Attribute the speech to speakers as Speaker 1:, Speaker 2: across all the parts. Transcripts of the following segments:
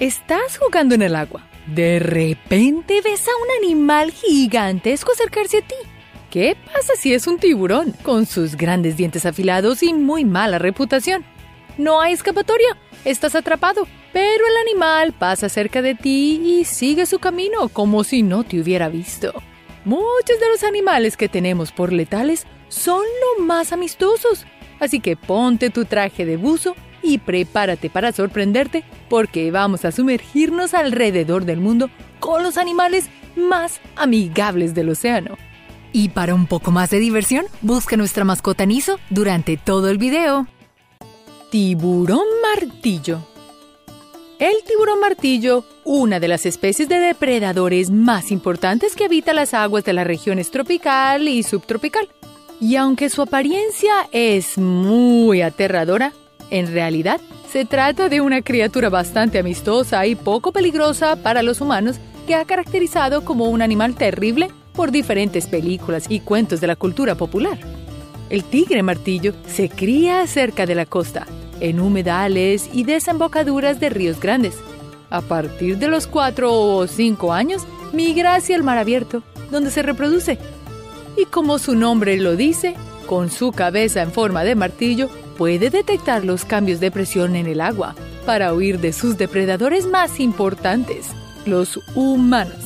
Speaker 1: Estás jugando en el agua. De repente ves a un animal gigantesco acercarse a ti. ¿Qué pasa si es un tiburón con sus grandes dientes afilados y muy mala reputación? No hay escapatoria, estás atrapado, pero el animal pasa cerca de ti y sigue su camino como si no te hubiera visto. Muchos de los animales que tenemos por letales son lo más amistosos, así que ponte tu traje de buzo y prepárate para sorprenderte porque vamos a sumergirnos alrededor del mundo con los animales más amigables del océano. Y para un poco más de diversión, busca nuestra mascota Niso durante todo el video. Tiburón martillo. El tiburón martillo, una de las especies de depredadores más importantes que habita las aguas de las regiones tropical y subtropical. Y aunque su apariencia es muy aterradora, en realidad, se trata de una criatura bastante amistosa y poco peligrosa para los humanos que ha caracterizado como un animal terrible por diferentes películas y cuentos de la cultura popular. El tigre martillo se cría cerca de la costa, en humedales y desembocaduras de ríos grandes. A partir de los 4 o 5 años, migra hacia el mar abierto, donde se reproduce. Y como su nombre lo dice, con su cabeza en forma de martillo, puede detectar los cambios de presión en el agua para huir de sus depredadores más importantes, los humanos.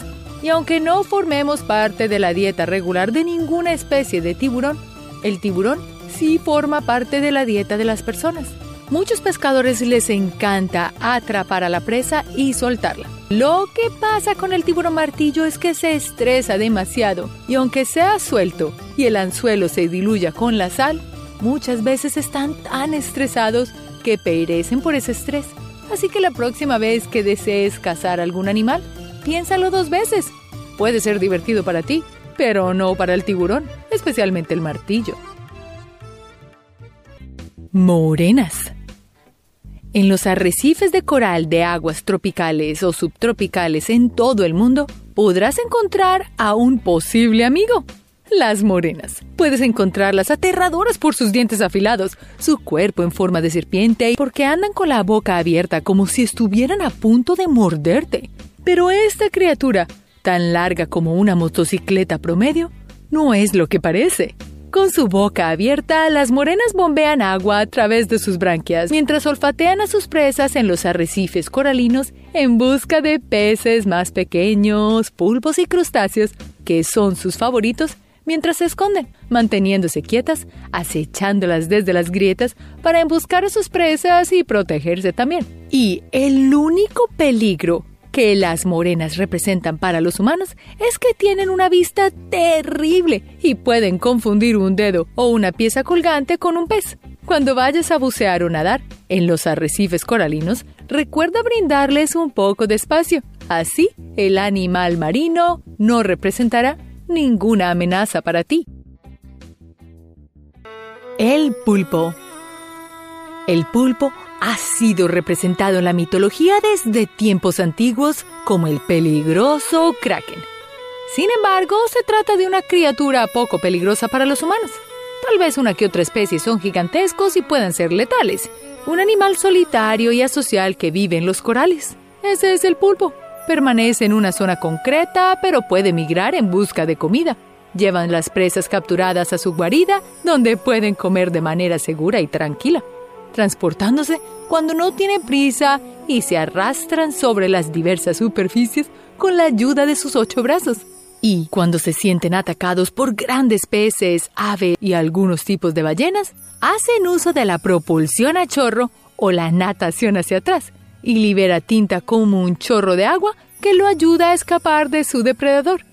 Speaker 1: Y aunque no formemos parte de la dieta regular de ninguna especie de tiburón, el tiburón sí forma parte de la dieta de las personas. Muchos pescadores les encanta atrapar a la presa y soltarla. Lo que pasa con el tiburón martillo es que se estresa demasiado y aunque sea suelto y el anzuelo se diluya con la sal, muchas veces están tan estresados que perecen por ese estrés. Así que la próxima vez que desees cazar algún animal, piénsalo dos veces. Puede ser divertido para ti, pero no para el tiburón, especialmente el martillo. Morenas. En los arrecifes de coral de aguas tropicales o subtropicales en todo el mundo, podrás encontrar a un posible amigo las morenas. Puedes encontrarlas aterradoras por sus dientes afilados, su cuerpo en forma de serpiente y porque andan con la boca abierta como si estuvieran a punto de morderte. Pero esta criatura, tan larga como una motocicleta promedio, no es lo que parece. Con su boca abierta, las morenas bombean agua a través de sus branquias mientras olfatean a sus presas en los arrecifes coralinos en busca de peces más pequeños, pulpos y crustáceos, que son sus favoritos mientras se esconden, manteniéndose quietas, acechándolas desde las grietas para emboscar a sus presas y protegerse también. Y el único peligro que las morenas representan para los humanos es que tienen una vista terrible y pueden confundir un dedo o una pieza colgante con un pez. Cuando vayas a bucear o nadar en los arrecifes coralinos, recuerda brindarles un poco de espacio. Así, el animal marino no representará ninguna amenaza para ti. El pulpo. El pulpo ha sido representado en la mitología desde tiempos antiguos como el peligroso kraken. Sin embargo, se trata de una criatura poco peligrosa para los humanos. Tal vez una que otra especie son gigantescos y puedan ser letales. Un animal solitario y asocial que vive en los corales. Ese es el pulpo. Permanece en una zona concreta, pero puede migrar en busca de comida. Llevan las presas capturadas a su guarida, donde pueden comer de manera segura y tranquila, transportándose cuando no tienen prisa y se arrastran sobre las diversas superficies con la ayuda de sus ocho brazos. Y cuando se sienten atacados por grandes peces, aves y algunos tipos de ballenas, hacen uso de la propulsión a chorro o la natación hacia atrás, y libera tinta como un chorro de agua que lo ayuda a escapar de su depredador.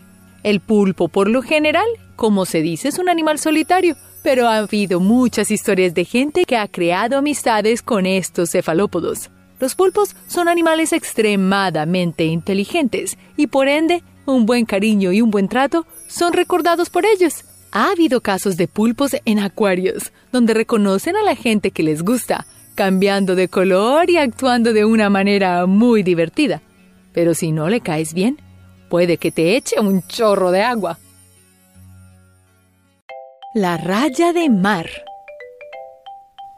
Speaker 1: El pulpo, por lo general, como se dice, es un animal solitario, pero ha habido muchas historias de gente que ha creado amistades con estos cefalópodos. Los pulpos son animales extremadamente inteligentes y por ende un buen cariño y un buen trato son recordados por ellos. Ha habido casos de pulpos en acuarios, donde reconocen a la gente que les gusta, cambiando de color y actuando de una manera muy divertida. Pero si no le caes bien, puede que te eche un chorro de agua. La raya de mar.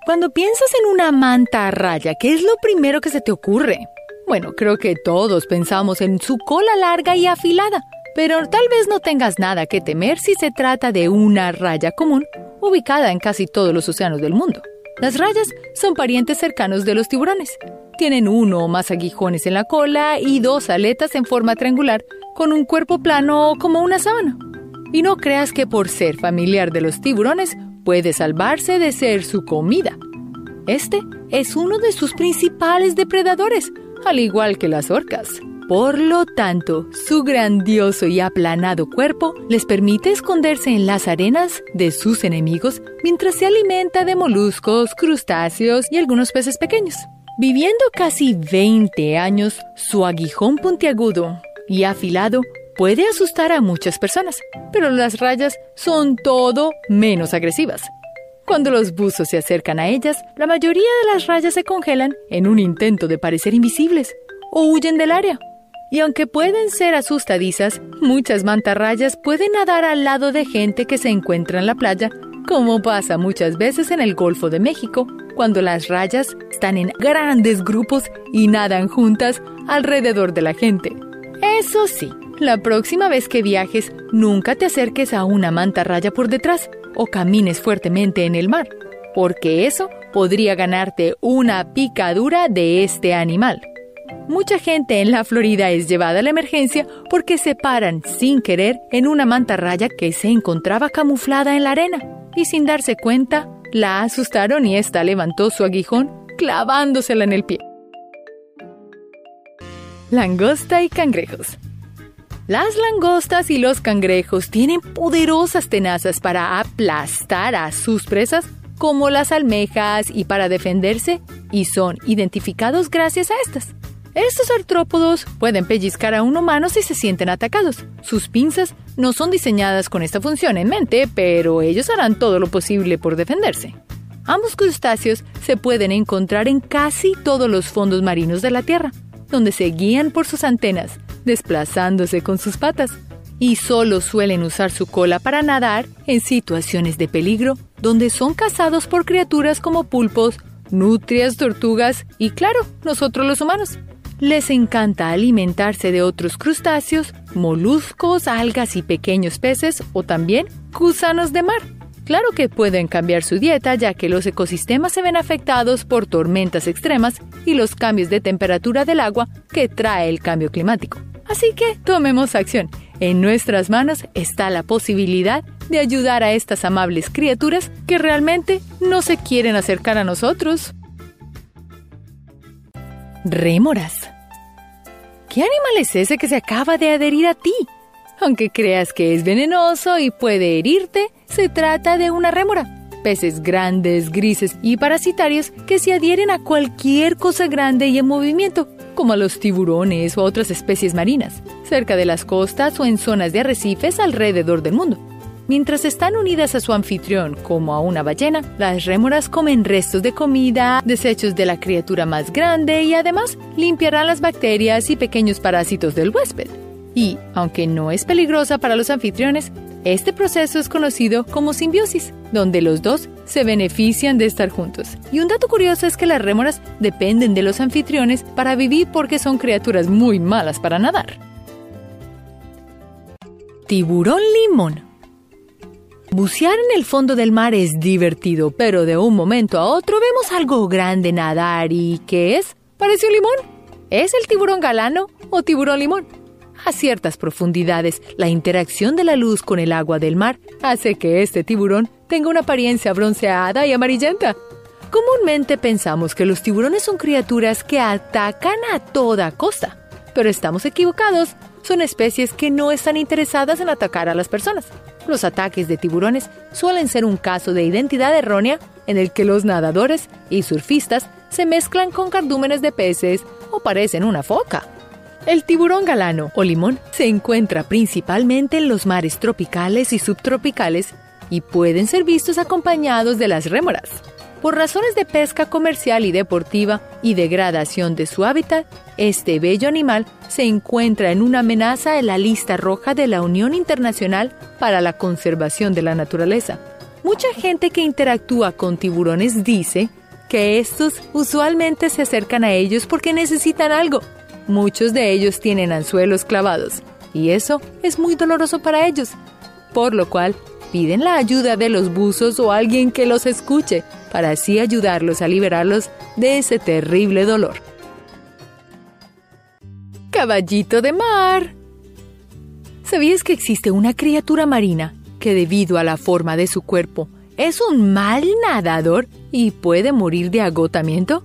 Speaker 1: Cuando piensas en una manta a raya, ¿qué es lo primero que se te ocurre? Bueno, creo que todos pensamos en su cola larga y afilada, pero tal vez no tengas nada que temer si se trata de una raya común ubicada en casi todos los océanos del mundo. Las rayas son parientes cercanos de los tiburones. Tienen uno o más aguijones en la cola y dos aletas en forma triangular con un cuerpo plano como una sábana. Y no creas que por ser familiar de los tiburones puede salvarse de ser su comida. Este es uno de sus principales depredadores, al igual que las orcas. Por lo tanto, su grandioso y aplanado cuerpo les permite esconderse en las arenas de sus enemigos mientras se alimenta de moluscos, crustáceos y algunos peces pequeños. Viviendo casi 20 años, su aguijón puntiagudo y afilado puede asustar a muchas personas, pero las rayas son todo menos agresivas. Cuando los buzos se acercan a ellas, la mayoría de las rayas se congelan en un intento de parecer invisibles o huyen del área. Y aunque pueden ser asustadizas, muchas mantarrayas pueden nadar al lado de gente que se encuentra en la playa, como pasa muchas veces en el Golfo de México, cuando las rayas están en grandes grupos y nadan juntas alrededor de la gente. Eso sí, la próxima vez que viajes, nunca te acerques a una mantarraya por detrás o camines fuertemente en el mar, porque eso podría ganarte una picadura de este animal. Mucha gente en la Florida es llevada a la emergencia porque se paran sin querer en una mantarraya que se encontraba camuflada en la arena y sin darse cuenta la asustaron y ésta levantó su aguijón clavándosela en el pie. Langosta y cangrejos. Las langostas y los cangrejos tienen poderosas tenazas para aplastar a sus presas como las almejas y para defenderse y son identificados gracias a estas. Estos artrópodos pueden pellizcar a un humano si se sienten atacados. Sus pinzas no son diseñadas con esta función en mente, pero ellos harán todo lo posible por defenderse. Ambos crustáceos se pueden encontrar en casi todos los fondos marinos de la Tierra, donde se guían por sus antenas, desplazándose con sus patas, y solo suelen usar su cola para nadar en situaciones de peligro, donde son cazados por criaturas como pulpos, nutrias, tortugas y, claro, nosotros los humanos. Les encanta alimentarse de otros crustáceos, moluscos, algas y pequeños peces o también gusanos de mar. Claro que pueden cambiar su dieta ya que los ecosistemas se ven afectados por tormentas extremas y los cambios de temperatura del agua que trae el cambio climático. Así que tomemos acción. En nuestras manos está la posibilidad de ayudar a estas amables criaturas que realmente no se quieren acercar a nosotros. Rémoras. ¿Qué animal es ese que se acaba de adherir a ti? Aunque creas que es venenoso y puede herirte, se trata de una rémora. Peces grandes, grises y parasitarios que se adhieren a cualquier cosa grande y en movimiento, como a los tiburones o a otras especies marinas, cerca de las costas o en zonas de arrecifes alrededor del mundo. Mientras están unidas a su anfitrión como a una ballena, las rémoras comen restos de comida, desechos de la criatura más grande y además limpiarán las bacterias y pequeños parásitos del huésped. Y, aunque no es peligrosa para los anfitriones, este proceso es conocido como simbiosis, donde los dos se benefician de estar juntos. Y un dato curioso es que las rémoras dependen de los anfitriones para vivir porque son criaturas muy malas para nadar. Tiburón limón Bucear en el fondo del mar es divertido, pero de un momento a otro vemos algo grande nadar y ¿qué es? Parece un limón. ¿Es el tiburón galano o tiburón limón? A ciertas profundidades, la interacción de la luz con el agua del mar hace que este tiburón tenga una apariencia bronceada y amarillenta. Comúnmente pensamos que los tiburones son criaturas que atacan a toda costa, pero estamos equivocados. Son especies que no están interesadas en atacar a las personas. Los ataques de tiburones suelen ser un caso de identidad errónea en el que los nadadores y surfistas se mezclan con cardúmenes de peces o parecen una foca. El tiburón galano o limón se encuentra principalmente en los mares tropicales y subtropicales y pueden ser vistos acompañados de las rémoras. Por razones de pesca comercial y deportiva y degradación de su hábitat, este bello animal se encuentra en una amenaza en la lista roja de la Unión Internacional para la Conservación de la Naturaleza. Mucha gente que interactúa con tiburones dice que estos usualmente se acercan a ellos porque necesitan algo. Muchos de ellos tienen anzuelos clavados y eso es muy doloroso para ellos, por lo cual piden la ayuda de los buzos o alguien que los escuche para así ayudarlos a liberarlos de ese terrible dolor. Caballito de mar. ¿Sabías que existe una criatura marina que debido a la forma de su cuerpo es un mal nadador y puede morir de agotamiento?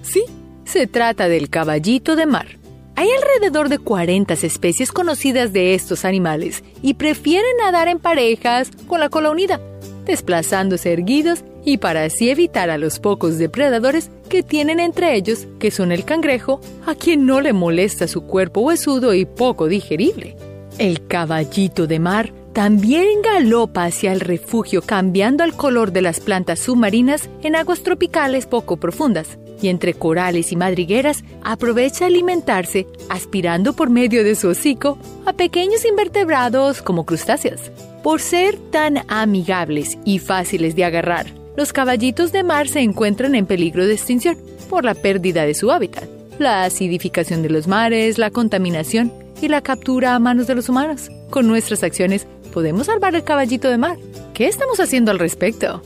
Speaker 1: Sí, se trata del caballito de mar. Hay alrededor de 40 especies conocidas de estos animales y prefieren nadar en parejas con la cola unida, desplazándose erguidos y para así evitar a los pocos depredadores que tienen entre ellos, que son el cangrejo, a quien no le molesta su cuerpo huesudo y poco digerible. El caballito de mar también galopa hacia el refugio cambiando el color de las plantas submarinas en aguas tropicales poco profundas y entre corales y madrigueras aprovecha alimentarse aspirando por medio de su hocico a pequeños invertebrados como crustáceos. Por ser tan amigables y fáciles de agarrar, los caballitos de mar se encuentran en peligro de extinción por la pérdida de su hábitat, la acidificación de los mares, la contaminación y la captura a manos de los humanos. Con nuestras acciones podemos salvar el caballito de mar. ¿Qué estamos haciendo al respecto?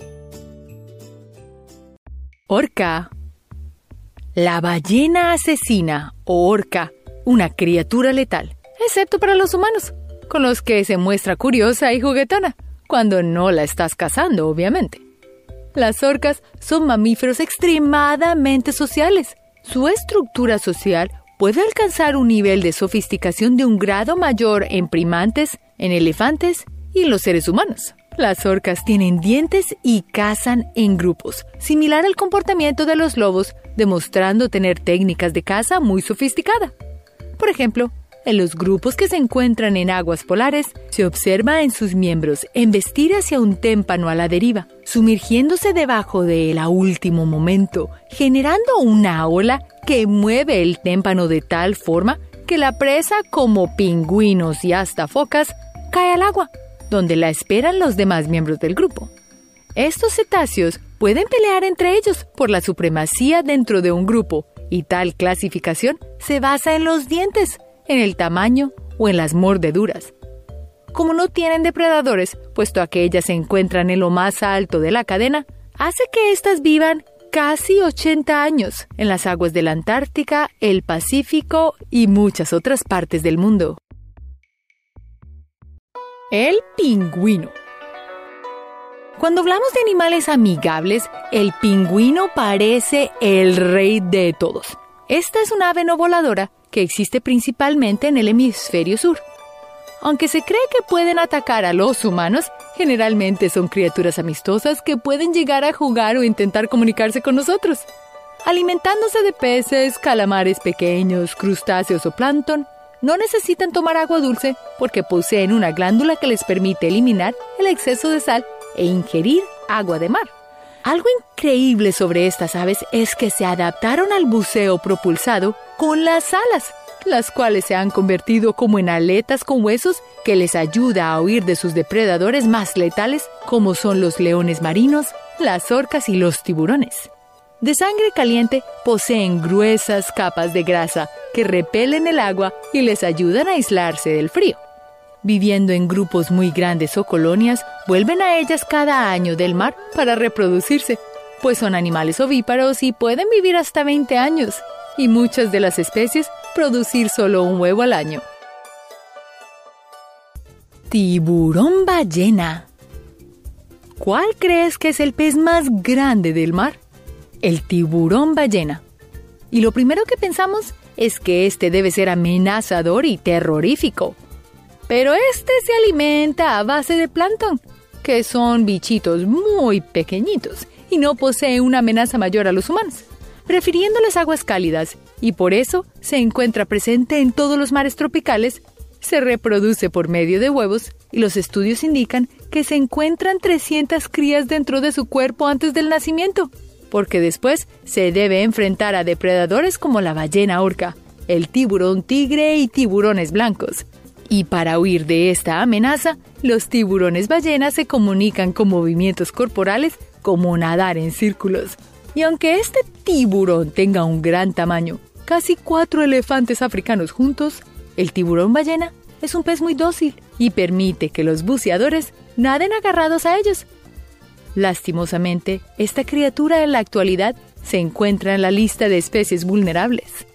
Speaker 1: Orca la ballena asesina o orca, una criatura letal, excepto para los humanos, con los que se muestra curiosa y juguetona, cuando no la estás cazando, obviamente. Las orcas son mamíferos extremadamente sociales. Su estructura social puede alcanzar un nivel de sofisticación de un grado mayor en primates, en elefantes y en los seres humanos. Las orcas tienen dientes y cazan en grupos, similar al comportamiento de los lobos, demostrando tener técnicas de caza muy sofisticada. Por ejemplo, en los grupos que se encuentran en aguas polares, se observa en sus miembros embestir hacia un témpano a la deriva, sumergiéndose debajo de él a último momento, generando una ola que mueve el témpano de tal forma que la presa, como pingüinos y hasta focas, cae al agua, donde la esperan los demás miembros del grupo. Estos cetáceos pueden pelear entre ellos por la supremacía dentro de un grupo, y tal clasificación se basa en los dientes, en el tamaño o en las mordeduras. Como no tienen depredadores, puesto que ellas se encuentran en lo más alto de la cadena, hace que éstas vivan casi 80 años en las aguas de la Antártica, el Pacífico y muchas otras partes del mundo. El pingüino. Cuando hablamos de animales amigables, el pingüino parece el rey de todos. Esta es una ave no voladora que existe principalmente en el hemisferio sur. Aunque se cree que pueden atacar a los humanos, generalmente son criaturas amistosas que pueden llegar a jugar o intentar comunicarse con nosotros. Alimentándose de peces, calamares pequeños, crustáceos o plancton, no necesitan tomar agua dulce porque poseen una glándula que les permite eliminar el exceso de sal e ingerir agua de mar. Algo increíble sobre estas aves es que se adaptaron al buceo propulsado con las alas, las cuales se han convertido como en aletas con huesos que les ayuda a huir de sus depredadores más letales como son los leones marinos, las orcas y los tiburones de sangre caliente poseen gruesas capas de grasa que repelen el agua y les ayudan a aislarse del frío. Viviendo en grupos muy grandes o colonias, vuelven a ellas cada año del mar para reproducirse, pues son animales ovíparos y pueden vivir hasta 20 años, y muchas de las especies producir solo un huevo al año. Tiburón ballena. ¿Cuál crees que es el pez más grande del mar? El tiburón ballena. Y lo primero que pensamos es que este debe ser amenazador y terrorífico. Pero este se alimenta a base de plancton, que son bichitos muy pequeñitos y no posee una amenaza mayor a los humanos, prefiriendo las aguas cálidas y por eso se encuentra presente en todos los mares tropicales, se reproduce por medio de huevos y los estudios indican que se encuentran 300 crías dentro de su cuerpo antes del nacimiento porque después se debe enfrentar a depredadores como la ballena orca, el tiburón tigre y tiburones blancos. Y para huir de esta amenaza, los tiburones ballenas se comunican con movimientos corporales como nadar en círculos. Y aunque este tiburón tenga un gran tamaño, casi cuatro elefantes africanos juntos, el tiburón ballena es un pez muy dócil y permite que los buceadores naden agarrados a ellos. Lastimosamente, esta criatura en la actualidad se encuentra en la lista de especies vulnerables.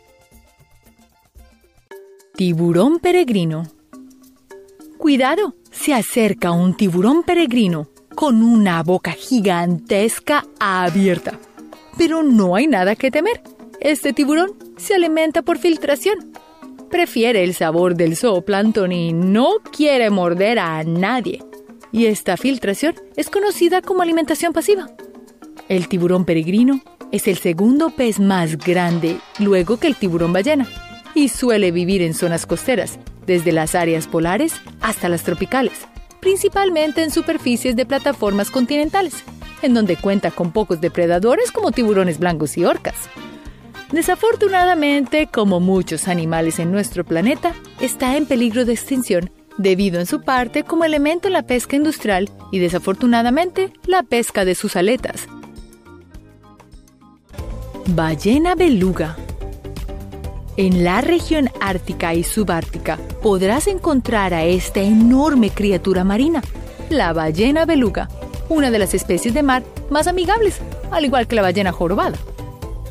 Speaker 1: Tiburón peregrino. Cuidado, se acerca un tiburón peregrino con una boca gigantesca abierta. Pero no hay nada que temer. Este tiburón se alimenta por filtración. Prefiere el sabor del zooplancton y no quiere morder a nadie. Y esta filtración es conocida como alimentación pasiva. El tiburón peregrino es el segundo pez más grande luego que el tiburón ballena y suele vivir en zonas costeras, desde las áreas polares hasta las tropicales, principalmente en superficies de plataformas continentales, en donde cuenta con pocos depredadores como tiburones blancos y orcas. Desafortunadamente, como muchos animales en nuestro planeta, está en peligro de extinción debido en su parte como elemento en la pesca industrial y desafortunadamente la pesca de sus aletas. Ballena beluga en la región ártica y subártica podrás encontrar a esta enorme criatura marina, la ballena beluga, una de las especies de mar más amigables, al igual que la ballena jorobada.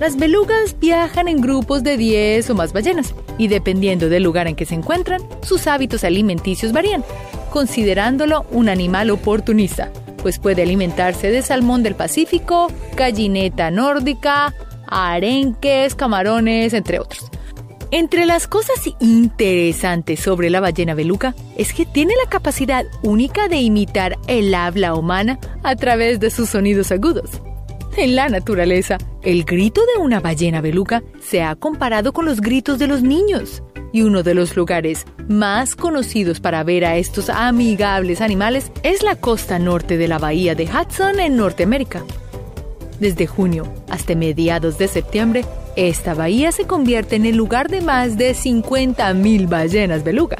Speaker 1: Las belugas viajan en grupos de 10 o más ballenas, y dependiendo del lugar en que se encuentran, sus hábitos alimenticios varían, considerándolo un animal oportunista, pues puede alimentarse de salmón del Pacífico, gallineta nórdica, arenques, camarones, entre otros. Entre las cosas interesantes sobre la ballena beluga es que tiene la capacidad única de imitar el habla humana a través de sus sonidos agudos. En la naturaleza, el grito de una ballena beluga se ha comparado con los gritos de los niños. Y uno de los lugares más conocidos para ver a estos amigables animales es la costa norte de la bahía de Hudson en Norteamérica. Desde junio hasta mediados de septiembre, esta bahía se convierte en el lugar de más de 50.000 ballenas beluga.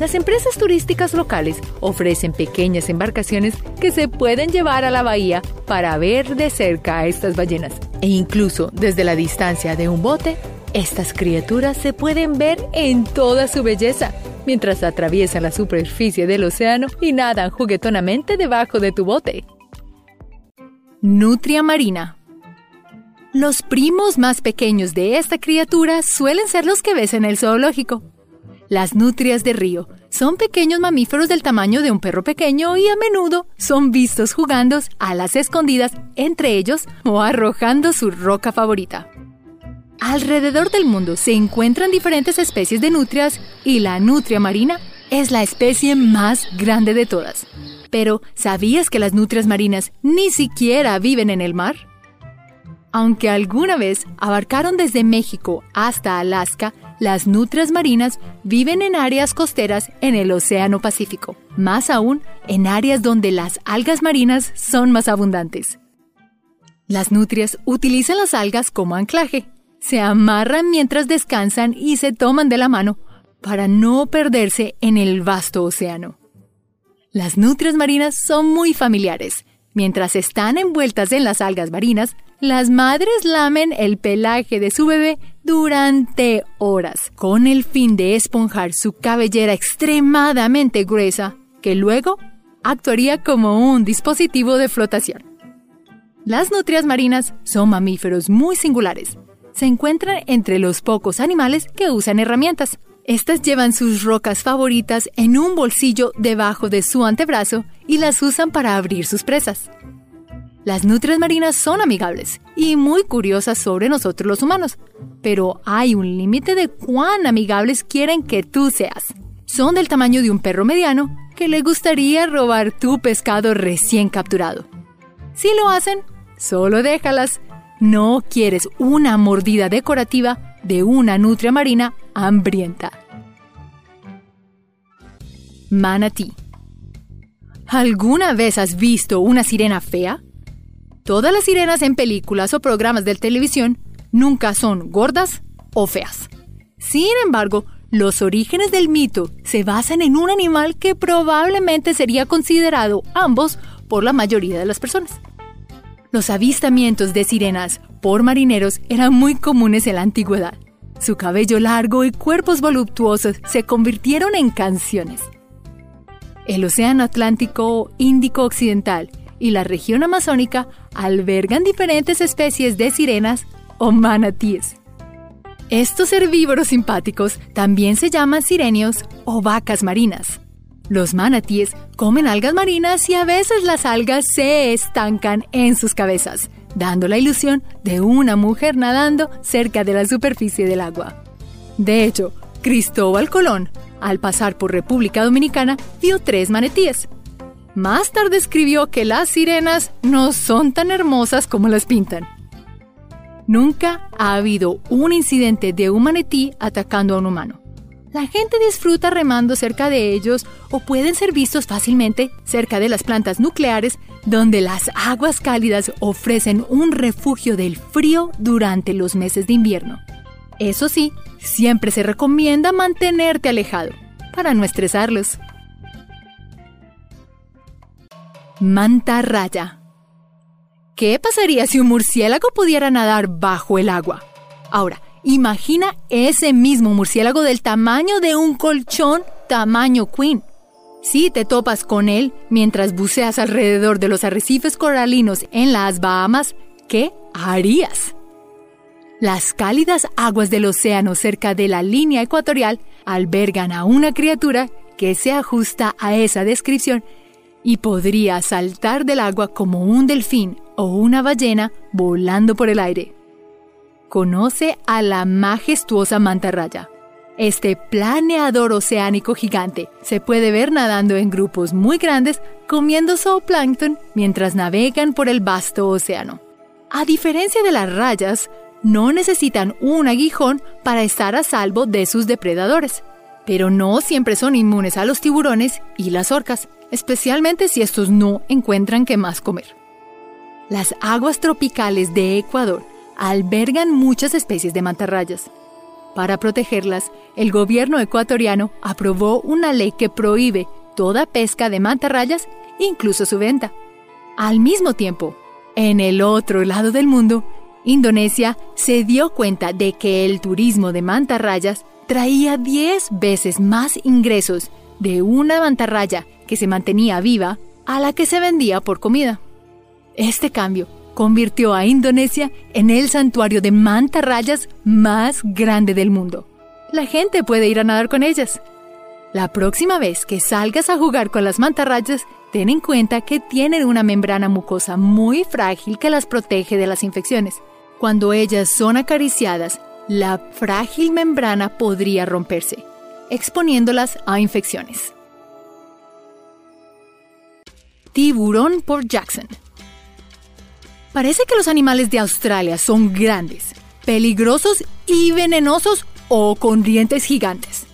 Speaker 1: Las empresas turísticas locales ofrecen pequeñas embarcaciones que se pueden llevar a la bahía para ver de cerca a estas ballenas. E incluso desde la distancia de un bote, estas criaturas se pueden ver en toda su belleza mientras atraviesan la superficie del océano y nadan juguetonamente debajo de tu bote. Nutria marina los primos más pequeños de esta criatura suelen ser los que ves en el zoológico. Las nutrias de río son pequeños mamíferos del tamaño de un perro pequeño y a menudo son vistos jugando a las escondidas entre ellos o arrojando su roca favorita. Alrededor del mundo se encuentran diferentes especies de nutrias y la nutria marina es la especie más grande de todas. Pero, ¿sabías que las nutrias marinas ni siquiera viven en el mar? Aunque alguna vez abarcaron desde México hasta Alaska, las nutrias marinas viven en áreas costeras en el Océano Pacífico, más aún en áreas donde las algas marinas son más abundantes. Las nutrias utilizan las algas como anclaje, se amarran mientras descansan y se toman de la mano para no perderse en el vasto océano. Las nutrias marinas son muy familiares. Mientras están envueltas en las algas marinas, las madres lamen el pelaje de su bebé durante horas, con el fin de esponjar su cabellera extremadamente gruesa, que luego actuaría como un dispositivo de flotación. Las nutrias marinas son mamíferos muy singulares. Se encuentran entre los pocos animales que usan herramientas. Estas llevan sus rocas favoritas en un bolsillo debajo de su antebrazo y las usan para abrir sus presas. Las nutrias marinas son amigables y muy curiosas sobre nosotros los humanos, pero hay un límite de cuán amigables quieren que tú seas. Son del tamaño de un perro mediano que le gustaría robar tu pescado recién capturado. Si lo hacen, solo déjalas. No quieres una mordida decorativa de una nutria marina hambrienta. Manatí. ¿Alguna vez has visto una sirena fea? Todas las sirenas en películas o programas de televisión nunca son gordas o feas. Sin embargo, los orígenes del mito se basan en un animal que probablemente sería considerado ambos por la mayoría de las personas. Los avistamientos de sirenas por marineros eran muy comunes en la antigüedad. Su cabello largo y cuerpos voluptuosos se convirtieron en canciones. El Océano Atlántico Índico Occidental y la región amazónica albergan diferentes especies de sirenas o manatíes. Estos herbívoros simpáticos también se llaman sirenios o vacas marinas. Los manatíes comen algas marinas y a veces las algas se estancan en sus cabezas, dando la ilusión de una mujer nadando cerca de la superficie del agua. De hecho, Cristóbal Colón, al pasar por República Dominicana, vio tres manatíes. Más tarde escribió que las sirenas no son tan hermosas como las pintan. Nunca ha habido un incidente de un manatí atacando a un humano. La gente disfruta remando cerca de ellos o pueden ser vistos fácilmente cerca de las plantas nucleares donde las aguas cálidas ofrecen un refugio del frío durante los meses de invierno. Eso sí, siempre se recomienda mantenerte alejado para no estresarlos. Manta raya. ¿Qué pasaría si un murciélago pudiera nadar bajo el agua? Ahora, Imagina ese mismo murciélago del tamaño de un colchón tamaño queen. Si te topas con él mientras buceas alrededor de los arrecifes coralinos en las Bahamas, ¿qué harías? Las cálidas aguas del océano cerca de la línea ecuatorial albergan a una criatura que se ajusta a esa descripción y podría saltar del agua como un delfín o una ballena volando por el aire conoce a la majestuosa mantarraya. Este planeador oceánico gigante se puede ver nadando en grupos muy grandes comiendo zooplancton mientras navegan por el vasto océano. A diferencia de las rayas, no necesitan un aguijón para estar a salvo de sus depredadores, pero no siempre son inmunes a los tiburones y las orcas, especialmente si estos no encuentran qué más comer. Las aguas tropicales de Ecuador albergan muchas especies de mantarrayas. Para protegerlas, el gobierno ecuatoriano aprobó una ley que prohíbe toda pesca de mantarrayas, incluso su venta. Al mismo tiempo, en el otro lado del mundo, Indonesia se dio cuenta de que el turismo de mantarrayas traía 10 veces más ingresos de una mantarraya que se mantenía viva a la que se vendía por comida. Este cambio convirtió a Indonesia en el santuario de mantarrayas más grande del mundo. La gente puede ir a nadar con ellas. La próxima vez que salgas a jugar con las mantarrayas, ten en cuenta que tienen una membrana mucosa muy frágil que las protege de las infecciones. Cuando ellas son acariciadas, la frágil membrana podría romperse, exponiéndolas a infecciones. Tiburón por Jackson Parece que los animales de Australia son grandes, peligrosos y venenosos o con dientes gigantes.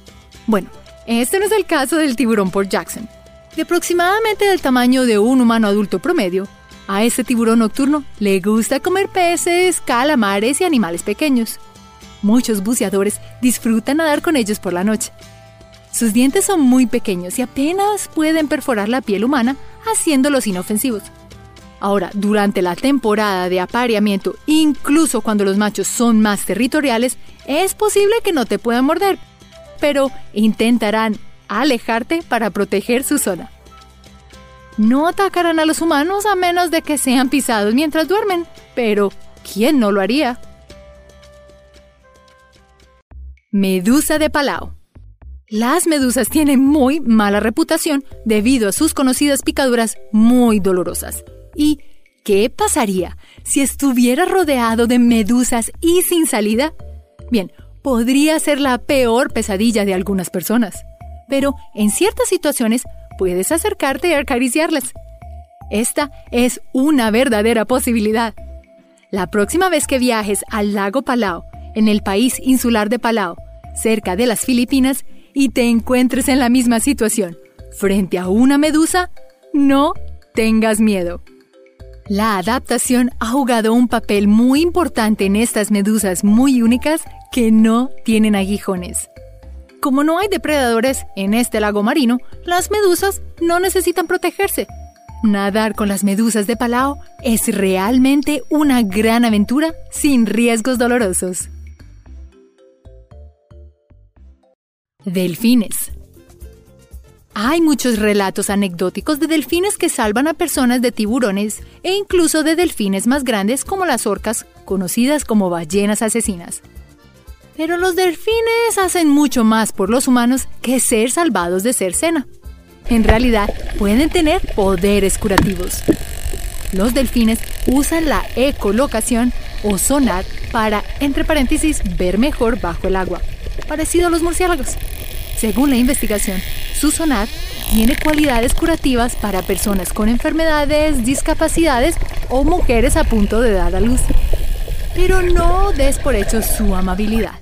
Speaker 1: Bueno, este no es el caso del tiburón por Jackson. De aproximadamente del tamaño de un humano adulto promedio, a este tiburón nocturno le gusta comer peces, calamares y animales pequeños. Muchos buceadores disfrutan nadar con ellos por la noche. Sus dientes son muy pequeños y apenas pueden perforar la piel humana, haciéndolos inofensivos. Ahora, durante la temporada de apareamiento, incluso cuando los machos son más territoriales, es posible que no te puedan morder, pero intentarán alejarte para proteger su zona. No atacarán a los humanos a menos de que sean pisados mientras duermen, pero ¿quién no lo haría? Medusa de Palau. Las medusas tienen muy mala reputación debido a sus conocidas picaduras muy dolorosas. ¿Y qué pasaría si estuviera rodeado de medusas y sin salida? Bien, podría ser la peor pesadilla de algunas personas, pero en ciertas situaciones puedes acercarte y acariciarlas. Esta es una verdadera posibilidad. La próxima vez que viajes al lago Palau, en el país insular de Palau, cerca de las Filipinas, y te encuentres en la misma situación, frente a una medusa, no tengas miedo. La adaptación ha jugado un papel muy importante en estas medusas muy únicas que no tienen aguijones. Como no hay depredadores en este lago marino, las medusas no necesitan protegerse. Nadar con las medusas de Palau es realmente una gran aventura sin riesgos dolorosos. Delfines. Hay muchos relatos anecdóticos de delfines que salvan a personas de tiburones e incluso de delfines más grandes como las orcas, conocidas como ballenas asesinas. Pero los delfines hacen mucho más por los humanos que ser salvados de cercena en realidad pueden tener poderes curativos. Los delfines usan la ecolocación o sonar para, entre paréntesis, ver mejor bajo el agua, parecido a los murciélagos. Según la investigación, su sonar tiene cualidades curativas para personas con enfermedades, discapacidades o mujeres a punto de dar a luz. Pero no des por hecho su amabilidad.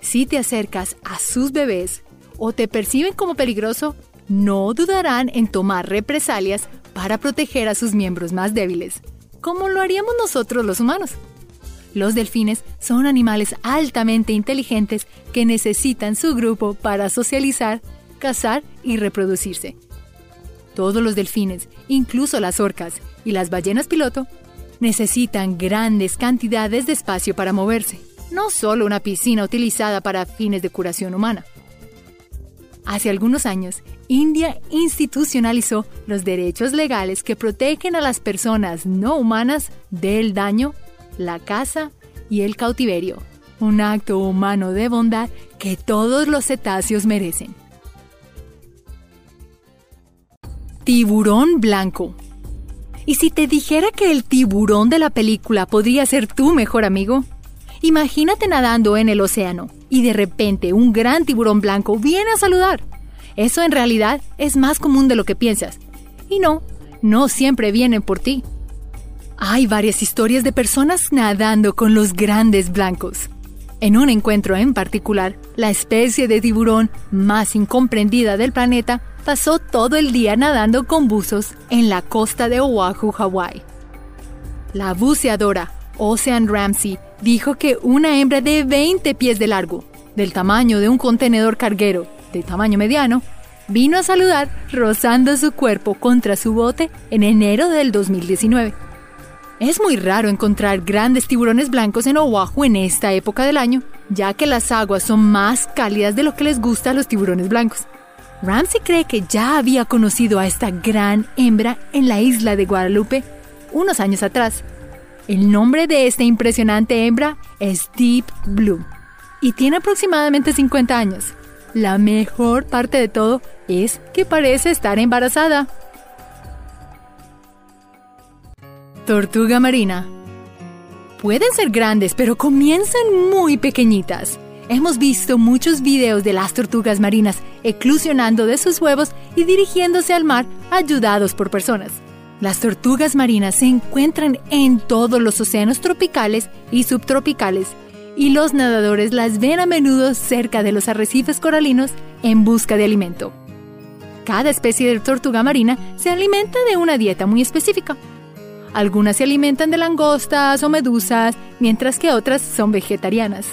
Speaker 1: Si te acercas a sus bebés o te perciben como peligroso, no dudarán en tomar represalias para proteger a sus miembros más débiles, como lo haríamos nosotros los humanos. Los delfines son animales altamente inteligentes que necesitan su grupo para socializar, cazar y reproducirse. Todos los delfines, incluso las orcas y las ballenas piloto, necesitan grandes cantidades de espacio para moverse, no solo una piscina utilizada para fines de curación humana. Hace algunos años, India institucionalizó los derechos legales que protegen a las personas no humanas del daño, la caza y el cautiverio, un acto humano de bondad que todos los cetáceos merecen. Tiburón blanco. ¿Y si te dijera que el tiburón de la película podría ser tu mejor amigo? Imagínate nadando en el océano y de repente un gran tiburón blanco viene a saludar. Eso en realidad es más común de lo que piensas. Y no, no siempre vienen por ti. Hay varias historias de personas nadando con los grandes blancos. En un encuentro en particular, la especie de tiburón más incomprendida del planeta pasó todo el día nadando con buzos en la costa de Oahu, Hawái. La buceadora Ocean Ramsey dijo que una hembra de 20 pies de largo, del tamaño de un contenedor carguero, de tamaño mediano, vino a saludar rozando su cuerpo contra su bote en enero del 2019. Es muy raro encontrar grandes tiburones blancos en Oahu en esta época del año, ya que las aguas son más cálidas de lo que les gusta a los tiburones blancos. Ramsey cree que ya había conocido a esta gran hembra en la isla de Guadalupe unos años atrás. El nombre de esta impresionante hembra es Deep Blue y tiene aproximadamente 50 años. La mejor parte de todo es que parece estar embarazada. Tortuga marina. Pueden ser grandes, pero comienzan muy pequeñitas. Hemos visto muchos videos de las tortugas marinas eclusionando de sus huevos y dirigiéndose al mar ayudados por personas. Las tortugas marinas se encuentran en todos los océanos tropicales y subtropicales y los nadadores las ven a menudo cerca de los arrecifes coralinos en busca de alimento. Cada especie de tortuga marina se alimenta de una dieta muy específica. Algunas se alimentan de langostas o medusas, mientras que otras son vegetarianas.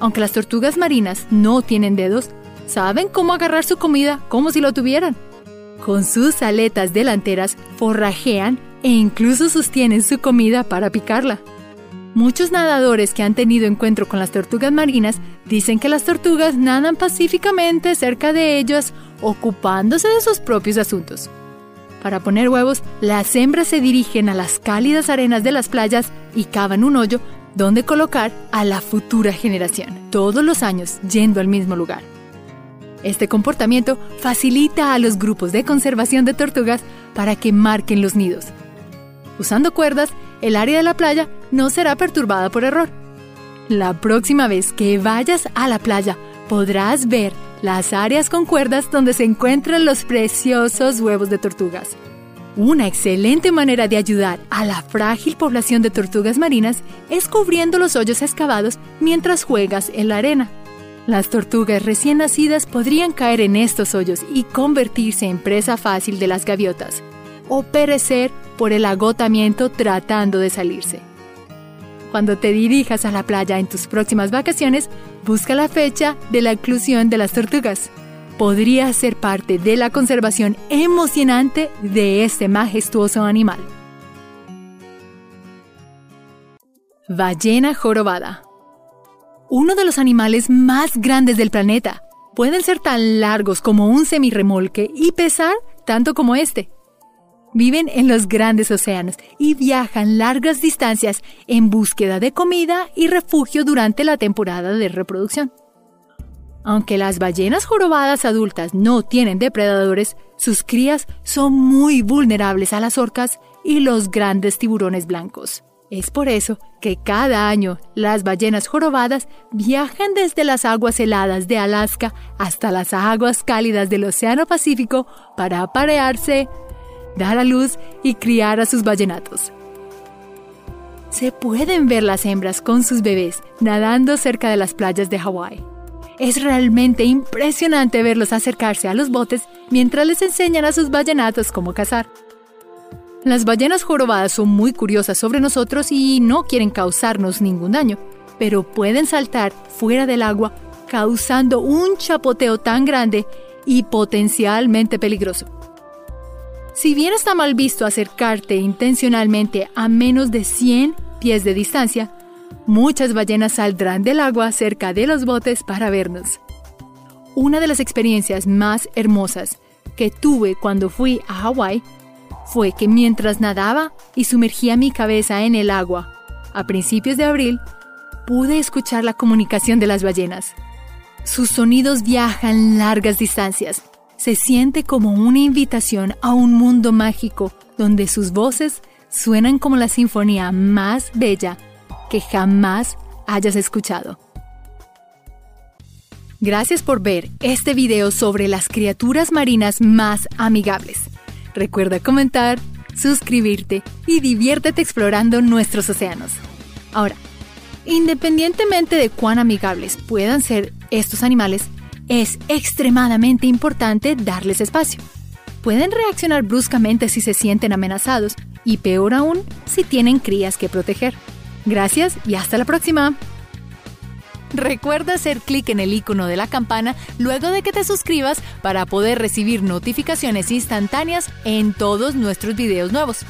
Speaker 1: Aunque las tortugas marinas no tienen dedos, saben cómo agarrar su comida como si lo tuvieran. Con sus aletas delanteras forrajean e incluso sostienen su comida para picarla. Muchos nadadores que han tenido encuentro con las tortugas marinas dicen que las tortugas nadan pacíficamente cerca de ellas, ocupándose de sus propios asuntos. Para poner huevos, las hembras se dirigen a las cálidas arenas de las playas y cavan un hoyo donde colocar a la futura generación, todos los años yendo al mismo lugar. Este comportamiento facilita a los grupos de conservación de tortugas para que marquen los nidos. Usando cuerdas, el área de la playa no será perturbada por error. La próxima vez que vayas a la playa podrás ver las áreas con cuerdas donde se encuentran los preciosos huevos de tortugas. Una excelente manera de ayudar a la frágil población de tortugas marinas es cubriendo los hoyos excavados mientras juegas en la arena. Las tortugas recién nacidas podrían caer en estos hoyos y convertirse en presa fácil de las gaviotas, o perecer por el agotamiento tratando de salirse. Cuando te dirijas a la playa en tus próximas vacaciones, busca la fecha de la inclusión de las tortugas. podría ser parte de la conservación emocionante de este majestuoso animal. Ballena jorobada. Uno de los animales más grandes del planeta. Pueden ser tan largos como un semirremolque y pesar tanto como este. Viven en los grandes océanos y viajan largas distancias en búsqueda de comida y refugio durante la temporada de reproducción. Aunque las ballenas jorobadas adultas no tienen depredadores, sus crías son muy vulnerables a las orcas y los grandes tiburones blancos. Es por eso que cada año las ballenas jorobadas viajan desde las aguas heladas de Alaska hasta las aguas cálidas del Océano Pacífico para aparearse dar a luz y criar a sus ballenatos. Se pueden ver las hembras con sus bebés nadando cerca de las playas de Hawái. Es realmente impresionante verlos acercarse a los botes mientras les enseñan a sus ballenatos cómo cazar. Las ballenas jorobadas son muy curiosas sobre nosotros y no quieren causarnos ningún daño, pero pueden saltar fuera del agua causando un chapoteo tan grande y potencialmente peligroso. Si bien está mal visto acercarte intencionalmente a menos de 100 pies de distancia, muchas ballenas saldrán del agua cerca de los botes para vernos. Una de las experiencias más hermosas que tuve cuando fui a Hawái fue que mientras nadaba y sumergía mi cabeza en el agua a principios de abril, pude escuchar la comunicación de las ballenas. Sus sonidos viajan largas distancias se siente como una invitación a un mundo mágico donde sus voces suenan como la sinfonía más bella que jamás hayas escuchado. Gracias por ver este video sobre las criaturas marinas más amigables. Recuerda comentar, suscribirte y diviértete explorando nuestros océanos. Ahora, independientemente de cuán amigables puedan ser estos animales, es extremadamente importante darles espacio. Pueden reaccionar bruscamente si se sienten amenazados y peor aún si tienen crías que proteger. Gracias y hasta la próxima. Recuerda hacer clic en el icono de la campana luego de que te suscribas para poder recibir notificaciones instantáneas en todos nuestros videos nuevos.